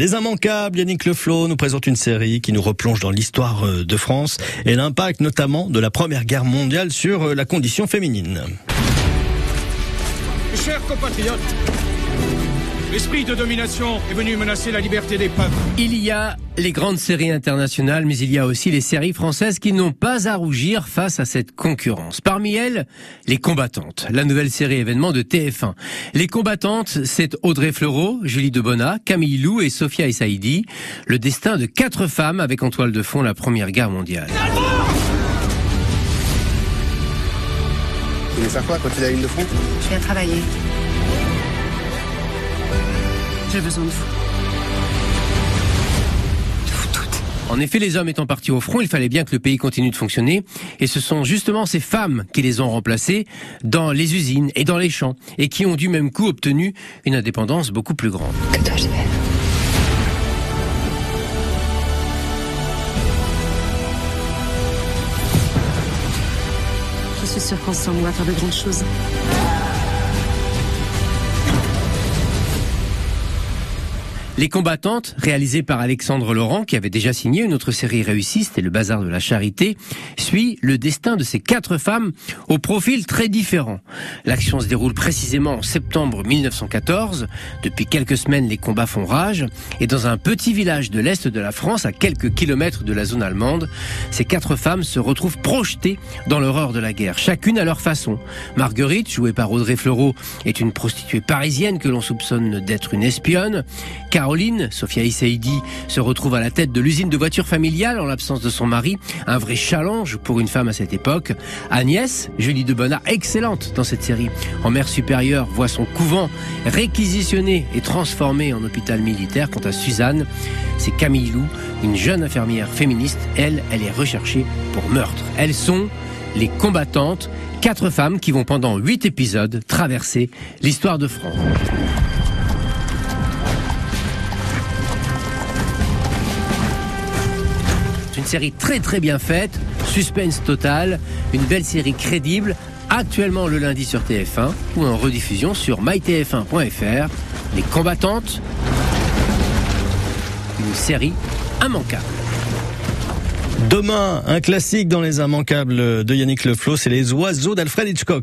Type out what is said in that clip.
Les immanquables, Yannick Leflot nous présente une série qui nous replonge dans l'histoire euh, de France et l'impact notamment de la Première Guerre mondiale sur euh, la condition féminine. Chers compatriotes, l'esprit de domination est venu menacer la liberté des peuples. Il y a les grandes séries internationales, mais il y a aussi les séries françaises qui n'ont pas à rougir face à cette concurrence. Parmi elles, Les Combattantes, la nouvelle série événement de TF1. Les Combattantes, c'est Audrey Fleurot, Julie Debona, Camille Lou et Sophia Essaidi. Le destin de quatre femmes avec en toile de fond la Première Guerre mondiale. Tu veux faire quoi quand tu as une de front Je viens travailler. J'ai besoin de vous. De vous toutes. En effet, les hommes étant partis au front, il fallait bien que le pays continue de fonctionner. Et ce sont justement ces femmes qui les ont remplacées dans les usines et dans les champs, et qui ont du même coup obtenu une indépendance beaucoup plus grande. Que dois-je faire Je suis sûre qu'ensemble, on va faire de grandes choses. Les combattantes, réalisées par Alexandre Laurent, qui avait déjà signé une autre série réussie, c'était Le Bazar de la Charité, suit le destin de ces quatre femmes au profil très différent. L'action se déroule précisément en septembre 1914. Depuis quelques semaines, les combats font rage. Et dans un petit village de l'Est de la France, à quelques kilomètres de la zone allemande, ces quatre femmes se retrouvent projetées dans l'horreur de la guerre, chacune à leur façon. Marguerite, jouée par Audrey Fleurot, est une prostituée parisienne que l'on soupçonne d'être une espionne. Caroline, Sophia Issaidi, se retrouve à la tête de l'usine de voitures familiales en l'absence de son mari. Un vrai challenge pour une femme à cette époque. Agnès, Julie Debona, excellente dans cette série. En mer supérieure, voit son couvent réquisitionné et transformé en hôpital militaire. Quant à Suzanne, c'est Camille Lou, une jeune infirmière féministe. Elle, elle est recherchée pour meurtre. Elles sont les combattantes, quatre femmes qui vont pendant huit épisodes traverser l'histoire de France. Série très très bien faite, suspense total, une belle série crédible, actuellement le lundi sur TF1 ou en rediffusion sur mytf1.fr. Les combattantes, une série immanquable. Demain, un classique dans les immanquables de Yannick Leflot, c'est les oiseaux d'Alfred Hitchcock.